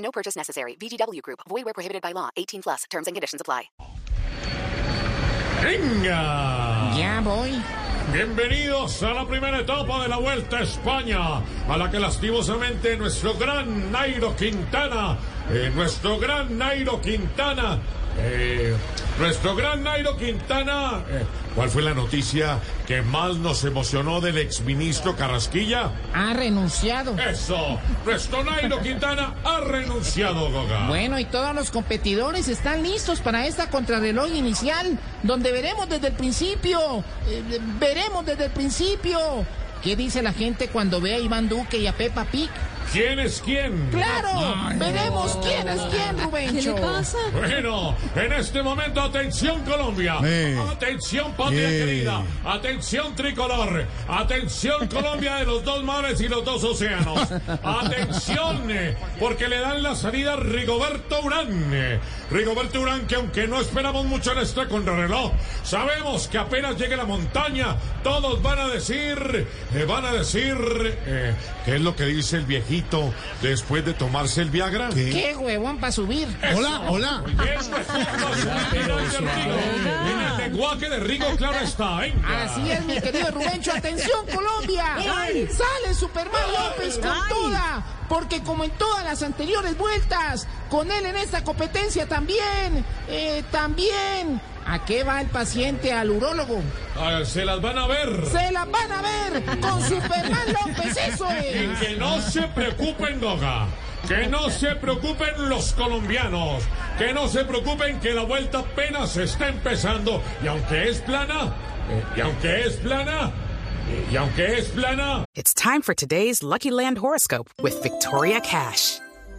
No purchase necessary. VGW Group. Void where prohibited by law. 18 plus. Terms and conditions apply. ¡Venga! Ya voy. Bienvenidos a la primera etapa de la Vuelta a España, a la que lastimosamente nuestro gran Nairo Quintana, eh, nuestro gran Nairo Quintana, eh, nuestro gran Nairo Quintana, eh, ¿cuál fue la noticia que más nos emocionó del exministro Carrasquilla? Ha renunciado. Eso, nuestro Nairo Quintana ha renunciado, Goga. Bueno, y todos los competidores están listos para esta contrarreloj inicial, donde veremos desde el principio, eh, veremos desde el principio. ¿Qué dice la gente cuando ve a Iván Duque y a Peppa Pig? ¿Quién es quién? ¡Claro! veremos quién es quién, Rubencho. ¿Qué le pasa? Bueno, en este momento, atención Colombia, atención patria querida, atención tricolor, atención Colombia de los dos mares y los dos océanos, atención, porque le dan la salida a Rigoberto Urán. Rigoberto Urán, que aunque no esperamos mucho en este contrarreloj, sabemos que apenas llegue la montaña, todos van a decir, eh, van a decir, eh, ¿qué es lo que dice el viejito después de tomarse el Viagra? ¡Qué huevón para subir! Hola, hola. En el lenguaje de Rigo, claro está. venga. Así es, mi querido Rubencho. ¡Atención, Colombia! Sale Superman López con toda. Porque como en todas las anteriores vueltas, con él en esta competencia también, eh, también. ¿A qué va el paciente al urólogo? Ah, se las van a ver. Se la van a ver con Superman López, eso Y es. que no se preocupen, Goga. Que no se preocupen los colombianos. Que no se preocupen que la vuelta apenas está empezando. Y aunque es plana, eh, y aunque es plana, eh, y aunque es plana, It's time for today's Lucky Land horoscope with Victoria Cash.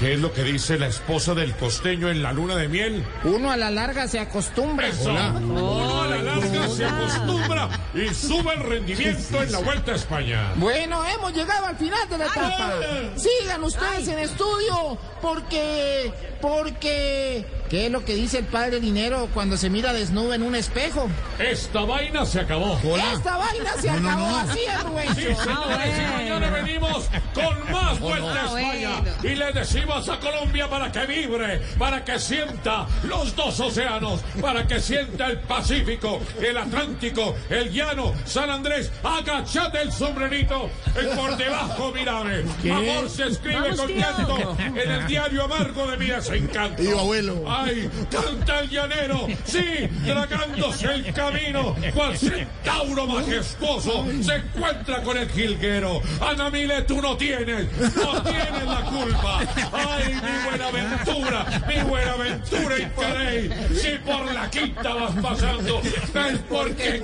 ¿qué es lo que dice la esposa del costeño en la luna de miel? Uno a la larga se acostumbra. Eso. Uno a la larga se acostumbra y sube el rendimiento en la vuelta a España. Bueno, hemos llegado al final de la etapa. Sigan ustedes en estudio, porque, porque, ¿qué es lo que dice el padre Dinero cuando se mira desnudo en un espejo? Esta vaina se acabó. Esta vaina se acabó así, es Sí, Rubencho. señores, y mañana venimos con más Vuelta a España. Y le decimos a Colombia para que vibre, para que sienta los dos océanos, para que sienta el Pacífico, el Atlántico, el Llano, San Andrés. Agachate el sombrerito, y por debajo, mírame. Amor se escribe con llanto en el diario amargo de mi desencanto. abuelo. Ay, canta el llanero, sí, tragándose el camino, cual centauro majestuoso se encuentra con el jilguero. Ana Mile, tú no tienes, no tienes la culpa. Ay, mi buena aventura, mi buena aventura Interrey. Si por la quinta vas pasando, es porque...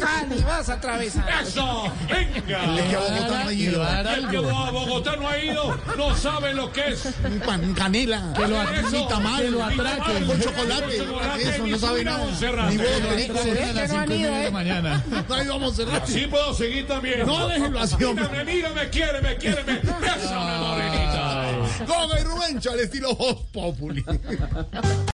Cali, vas a atravesar. ¡Eso! ¡Venga! que a Bogotá no ha ido. El que a Bogotá no ha ido, no sabe lo que es pan canela. Que lo tamal, que lo atraque. con chocolate. Eso no sabe nada. Ni huevo perico. Se ve que no han ido, ¿eh? No ahí vamos a cerrar. Así puedo seguir también. No, déjenlo así, hombre. Mírame, mírame, quiéreme, quiéreme. Bésame, morenita. Goga y Rubencho al estilo Voz Populi.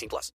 18 plus.